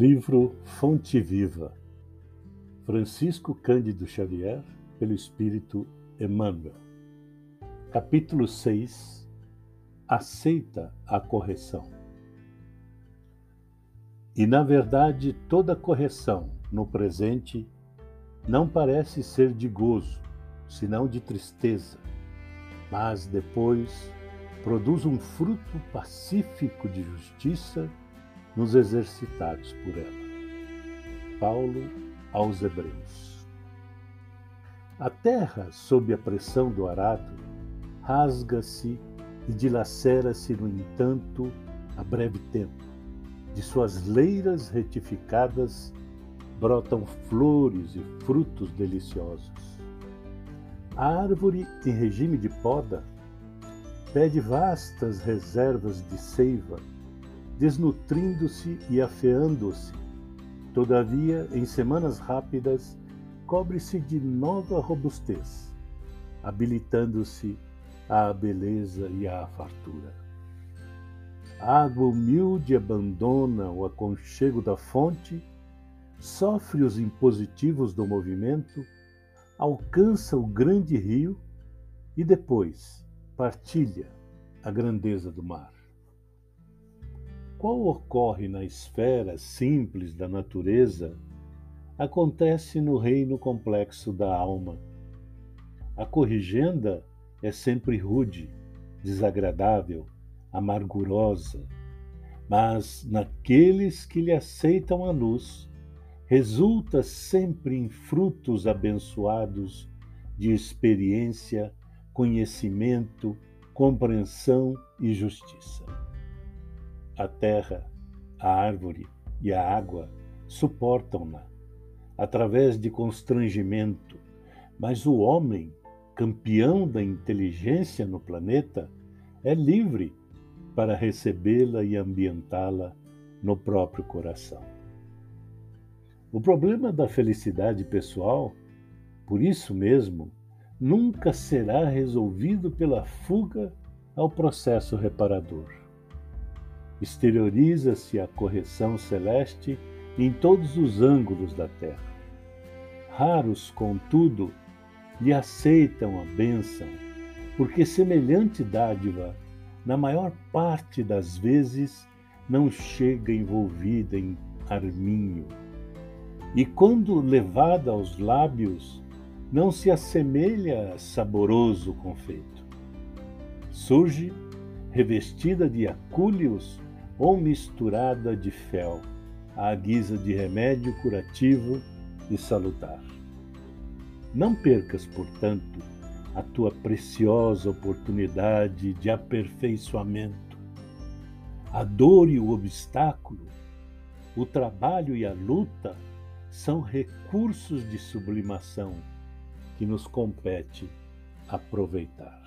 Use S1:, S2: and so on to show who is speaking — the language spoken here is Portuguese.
S1: Livro Fonte Viva, Francisco Cândido Xavier, pelo Espírito Emmanuel. Capítulo 6 Aceita a correção. E, na verdade, toda correção no presente não parece ser de gozo, senão de tristeza, mas depois produz um fruto pacífico de justiça nos exercitados por ela. Paulo aos Hebreus. A terra, sob a pressão do arado, rasga-se e dilacera-se, no entanto, a breve tempo. De suas leiras retificadas brotam flores e frutos deliciosos. A árvore, em regime de poda, pede vastas reservas de seiva desnutrindo-se e afeando-se. Todavia, em semanas rápidas, cobre-se de nova robustez, habilitando-se à beleza e à fartura. A água humilde abandona o aconchego da fonte, sofre os impositivos do movimento, alcança o grande rio e depois partilha a grandeza do mar qual ocorre na esfera simples da natureza, acontece no reino complexo da alma. A corrigenda é sempre rude, desagradável, amargurosa, mas naqueles que lhe aceitam a luz, resulta sempre em frutos abençoados de experiência, conhecimento, compreensão e justiça. A terra, a árvore e a água suportam-na através de constrangimento, mas o homem, campeão da inteligência no planeta, é livre para recebê-la e ambientá-la no próprio coração. O problema da felicidade pessoal, por isso mesmo, nunca será resolvido pela fuga ao processo reparador exterioriza-se a correção celeste em todos os ângulos da terra. Raros, contudo, lhe aceitam a bênção, porque semelhante dádiva, na maior parte das vezes, não chega envolvida em arminho. E quando levada aos lábios, não se assemelha a saboroso confeito. Surge, revestida de acúleos, ou misturada de fel, à guisa de remédio curativo e salutar. Não percas, portanto, a tua preciosa oportunidade de aperfeiçoamento. A dor e o obstáculo, o trabalho e a luta são recursos de sublimação que nos compete aproveitar.